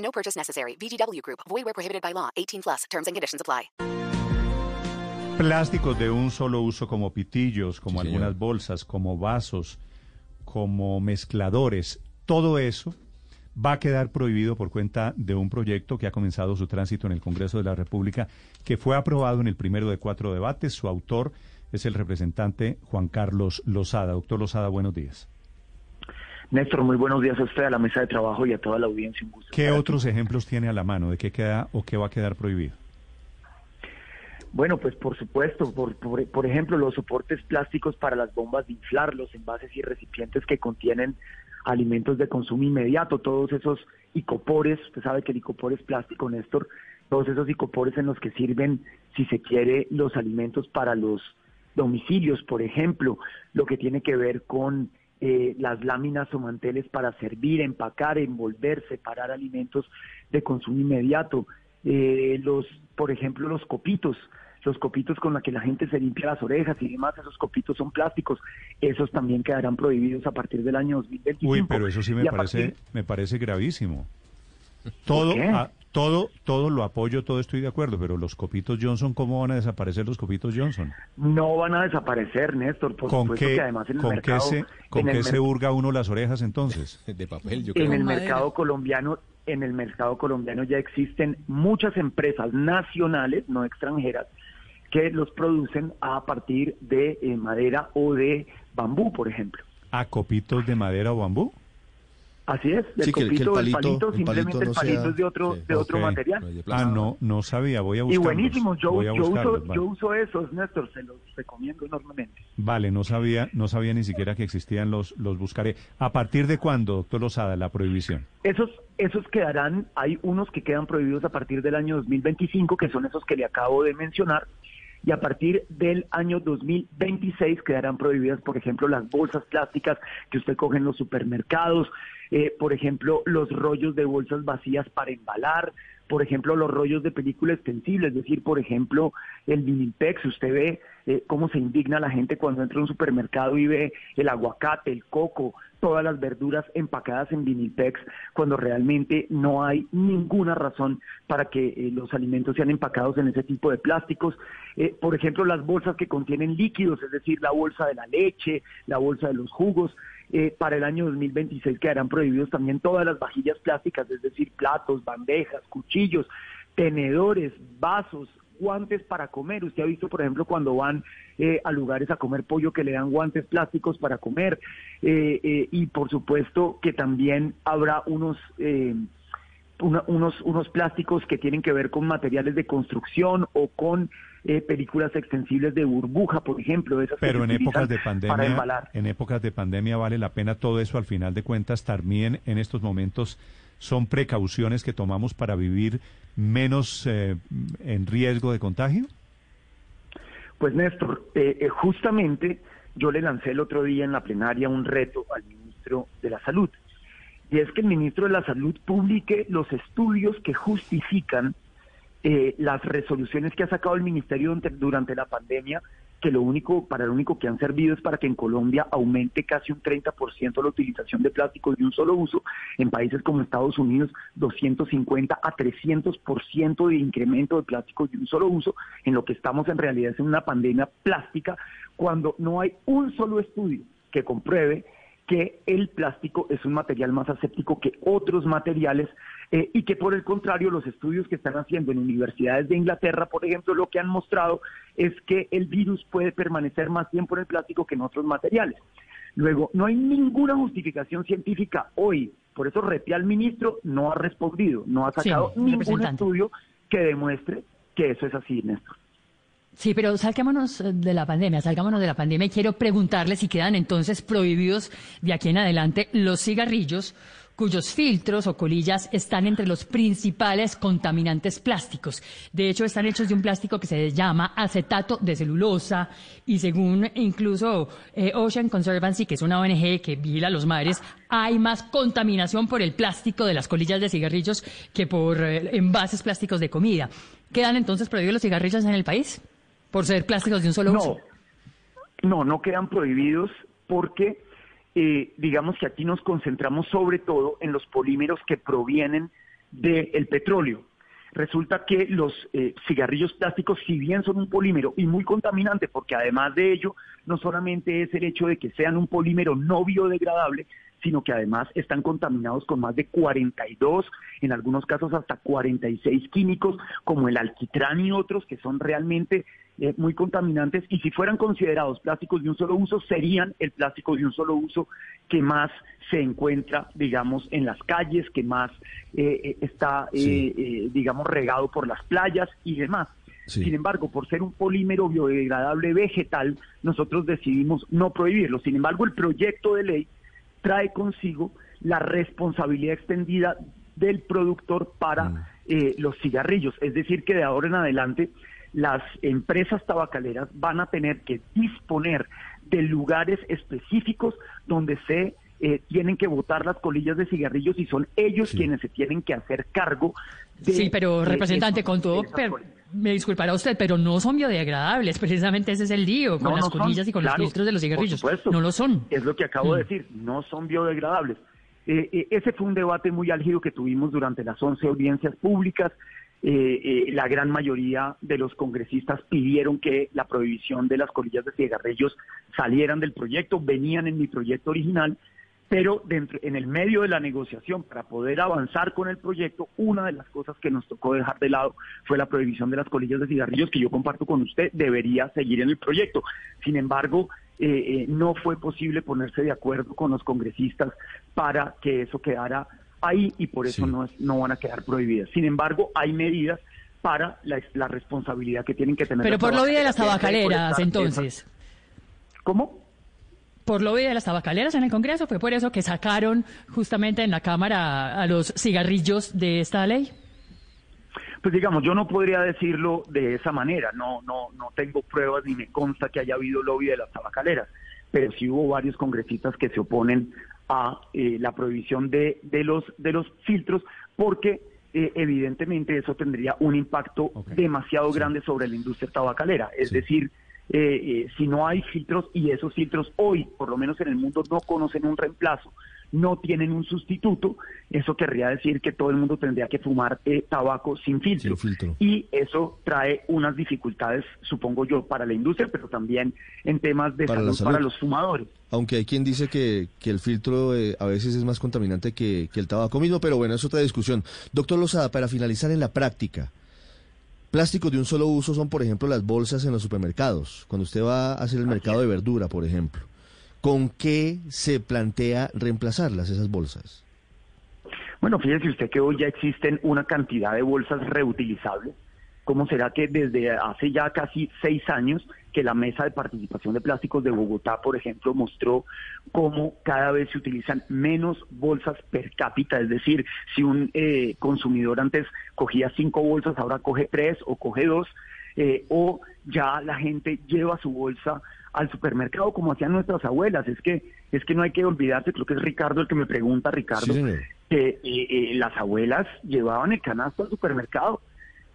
No purchase necessary. VGW Group. Void where prohibited by law. 18 plus. Terms and conditions apply. Plásticos de un solo uso como pitillos, como algunas bolsas, como vasos, como mezcladores, todo eso va a quedar prohibido por cuenta de un proyecto que ha comenzado su tránsito en el Congreso de la República, que fue aprobado en el primero de cuatro debates. Su autor es el representante Juan Carlos Lozada. Doctor Lozada, buenos días. Néstor, muy buenos días a usted, a la mesa de trabajo y a toda la audiencia. Un gusto ¿Qué otros ejemplos tiene a la mano de qué queda o qué va a quedar prohibido? Bueno, pues por supuesto, por, por, por ejemplo, los soportes plásticos para las bombas de inflar, los envases y recipientes que contienen alimentos de consumo inmediato, todos esos icopores, usted sabe que el icopor es plástico, Néstor, todos esos icopores en los que sirven, si se quiere, los alimentos para los domicilios, por ejemplo, lo que tiene que ver con eh, las láminas o manteles para servir, empacar, envolver, separar alimentos de consumo inmediato, eh, los, por ejemplo, los copitos, los copitos con los que la gente se limpia las orejas y demás, esos copitos son plásticos, esos también quedarán prohibidos a partir del año 2025. Uy, pero eso sí me a parece, partir- me parece gravísimo. Todo, qué? Todo, todo lo apoyo, todo estoy de acuerdo, pero los copitos Johnson, ¿cómo van a desaparecer los copitos Johnson? No van a desaparecer, Néstor, por ¿Con supuesto qué, que además en el con qué mercado, se, con en el qué se hurga uno las orejas entonces? De papel, yo en creo. el mercado colombiano, en el mercado colombiano ya existen muchas empresas nacionales, no extranjeras, que los producen a partir de eh, madera o de bambú, por ejemplo. ¿A copitos de madera o bambú? Así es, el Sí, que el- que el copito, el palito- el simplemente palito el palito sea- es de otro, sí. de otro material. Ah, no, no sabía, voy a Y buscarlos. buenísimo, yo, uso, vale. yo uso esos, Néstor, se los recomiendo enormemente. Vale, no sabía, no sabía ni siquiera que existían los, los buscaré. ¿A partir de cuándo, doctor Lozada, la prohibición? Esos, esos quedarán, hay unos que quedan prohibidos a partir del año 2025, que son esos que le acabo de mencionar, y a partir del año 2026 quedarán prohibidas, por ejemplo, las bolsas plásticas que usted coge en los supermercados, eh, por ejemplo, los rollos de bolsas vacías para embalar, por ejemplo, los rollos de película extensible, es decir, por ejemplo, el Vinilpex, usted ve eh, cómo se indigna la gente cuando entra a un supermercado y ve el aguacate, el coco, todas las verduras empacadas en Vinilpex, cuando realmente no hay ninguna razón para que eh, los alimentos sean empacados en ese tipo de plásticos. Eh, por ejemplo, las bolsas que contienen líquidos, es decir, la bolsa de la leche, la bolsa de los jugos, eh, para el año 2026 quedarán prohibidos también todas las vajillas plásticas, es decir, platos, bandejas, cuchillos, tenedores, vasos, guantes para comer. Usted ha visto, por ejemplo, cuando van eh, a lugares a comer pollo que le dan guantes plásticos para comer. Eh, eh, y por supuesto que también habrá unos... eh, una- unos, unos plásticos que tienen que ver con materiales de construcción o con eh, películas extensibles de burbuja, por ejemplo. Esas Pero en épocas de pandemia, en épocas de pandemia vale la pena todo eso al final de cuentas también en estos momentos son precauciones que tomamos para vivir menos eh, en riesgo de contagio. Pues Néstor, eh, eh, justamente yo le lancé el otro día en la plenaria un reto al ministro de la Salud. Y es que el ministro de la Salud publique los estudios que justifican eh, las resoluciones que ha sacado el ministerio durante, la pandemia, que lo único, para lo único que han servido es para que en Colombia aumente casi un 30% la utilización de plásticos de un solo uso, en países como Estados Unidos 250 a 300% de incremento de plásticos de un solo uso, en lo que estamos en realidad es en una pandemia plástica, cuando no hay un solo estudio que compruebe que el plástico es un material más aséptico que otros materiales eh, y que por el contrario los estudios que están haciendo en universidades de Inglaterra, por ejemplo, lo que han mostrado es que el virus puede permanecer más tiempo en el plástico que en otros materiales. Luego, no hay ninguna justificación científica hoy, por eso Repia al ministro no ha respondido, no ha Sí, sacado ningún estudio que demuestre que eso es así, Néstor. Sí, pero salgámonos eh, de la pandemia, salgámonos de la pandemia y quiero preguntarle si quedan entonces prohibidos de aquí en adelante los cigarrillos cuyos filtros o colillas están entre los principales contaminantes plásticos. De hecho, están hechos de un plástico que se llama acetato de celulosa y según incluso eh, Ocean Conservancy, que es una ONG que vigila los mares, hay más contaminación por el plástico de las colillas de cigarrillos que por eh, envases plásticos de comida. ¿Quedan entonces prohibidos los cigarrillos en el país por ser plásticos de un solo no, uso? No, no quedan prohibidos porque eh, digamos que aquí nos concentramos sobre todo en los polímeros que provienen del petróleo. Resulta que los eh, cigarrillos plásticos, si bien son un polímero y muy contaminante, porque además de ello, no solamente es el hecho de que sean un polímero no biodegradable, sino que además están contaminados con más de 42, en algunos casos hasta 46 químicos, como el alquitrán y otros que son realmente eh, muy contaminantes y si fueran considerados plásticos de un solo uso, serían el plástico de un solo uso que más se encuentra, digamos, en las calles, que más eh, eh, está, digamos, regado por las playas y demás. Sin embargo, por ser un polímero biodegradable vegetal, nosotros decidimos no prohibirlo. Sin embargo, el proyecto de ley trae consigo la responsabilidad extendida del productor para mm. eh, los cigarrillos. Es decir, que de ahora en adelante las empresas tabacaleras van a tener que disponer de lugares específicos donde se eh, tienen que botar las colillas de cigarrillos y son ellos quienes se tienen que hacer cargo de... Sí, pero representante, con todo... me disculpará usted, pero no son biodegradables, precisamente ese es el lío, con las colillas y con los filtros de los cigarrillos. no lo son. Es lo que acabo de mm. decir, no son biodegradables. Eh, eh, ese fue un debate muy álgido que tuvimos durante las 11 audiencias públicas. la gran mayoría de los congresistas pidieron que la prohibición de las colillas de cigarrillos salieran del proyecto, venían en mi proyecto original, pero dentro, en el medio de la negociación, para poder avanzar con el proyecto, una de las cosas que nos tocó dejar de lado fue la prohibición de las colillas de cigarrillos, que yo comparto con usted, debería seguir en el proyecto. Sin embargo, eh, eh, no fue posible ponerse de acuerdo con los congresistas para que eso quedara ahí y por eso no, no van a quedar prohibidas. Sin embargo, hay medidas para la, la responsabilidad que tienen que tener. Pero por lo de las tabacaleras, entonces. ¿Cómo? Por lo de las tabacaleras en el Congreso, fue por eso que sacaron justamente en la Cámara a los cigarrillos de esta ley. Pues digamos, yo no podría decirlo de esa manera, no, no, no tengo pruebas ni me consta que haya habido lobby de las tabacaleras, pero sí hubo varios congresistas que se oponen a eh, la prohibición de, de, los, de los filtros porque eh, evidentemente eso tendría un impacto demasiado grande sobre la industria tabacalera, es decir, eh, eh, si no hay filtros y esos filtros hoy, por lo menos en el mundo, no conocen un reemplazo, no tienen un sustituto, eso querría decir que todo el mundo tendría que fumar eh, tabaco sin filtro. Y eso trae unas dificultades, supongo yo, para la industria, pero también en temas de salud, para los fumadores. Aunque hay quien dice que, que el filtro a veces es más contaminante que, que el tabaco mismo, pero bueno, es otra discusión. Doctor Lozada, para finalizar en la práctica, Plásticos de un solo uso son, por ejemplo, las bolsas en los supermercados. Cuando usted va a hacer el mercado de verdura, por ejemplo, ¿con qué se plantea reemplazarlas esas bolsas? Bueno, fíjese usted que hoy ya existen una cantidad de bolsas reutilizables ¿Cómo será que desde hace ya casi seis años que la Mesa de Participación de Plásticos de Bogotá, por ejemplo, mostró cómo cada vez se utilizan menos bolsas per cápita? Es decir, si un eh, consumidor antes cogía cinco bolsas, ahora coge tres o coge dos, eh, o ya la gente lleva su bolsa al supermercado como hacían nuestras abuelas. Es que es que no hay que olvidarse, creo que es Ricardo el que me pregunta, Ricardo, que eh, las abuelas llevaban el canasto al supermercado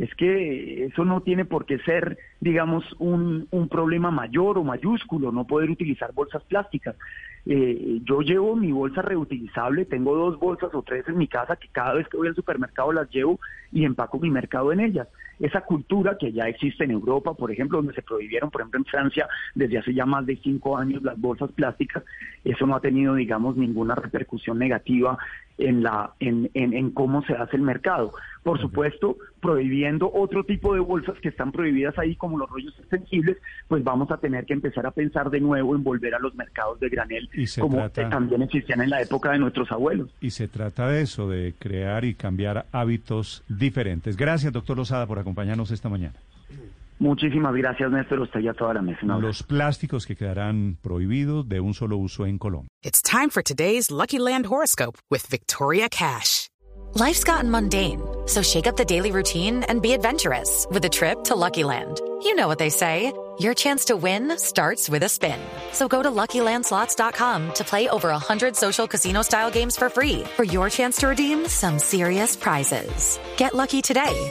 es que eso no tiene por qué ser, digamos, un, un problema mayor o mayúsculo, no poder utilizar bolsas plásticas. Eh, yo llevo mi bolsa reutilizable, tengo dos bolsas o tres en mi casa que cada vez que voy al supermercado las llevo y empaco mi mercado en ellas. Esa cultura que ya existe en Europa, por ejemplo, donde se prohibieron, por ejemplo, en Francia desde hace ya más de cinco años las bolsas plásticas, eso no ha tenido, digamos, ninguna repercusión negativa en, la, en, en, en cómo se hace el mercado. Por supuesto, prohibiendo otro tipo de bolsas que están prohibidas ahí, como los rollos extensibles, pues vamos a tener que empezar a pensar de nuevo en volver a los mercados de granel, como también existían en la época de nuestros abuelos. Y se trata de eso, de crear y cambiar hábitos diferentes. Gracias, doctor Lozada, por acompañarnos esta mañana. Muchísimas gracias, Néstor. Usted ya toda la mesa. Los plásticos que quedarán prohibidos de un solo uso en Colombia. It's time for today's Lucky Land horoscope with Victoria Cash. Life's gotten mundane, so shake up the daily routine and be adventurous with a trip to Lucky Land. You know what they say. Your chance to win starts with a spin. So go to LuckyLandSlots.com to play over 100 social casino-style games for free for your chance to redeem some serious prizes. Get lucky today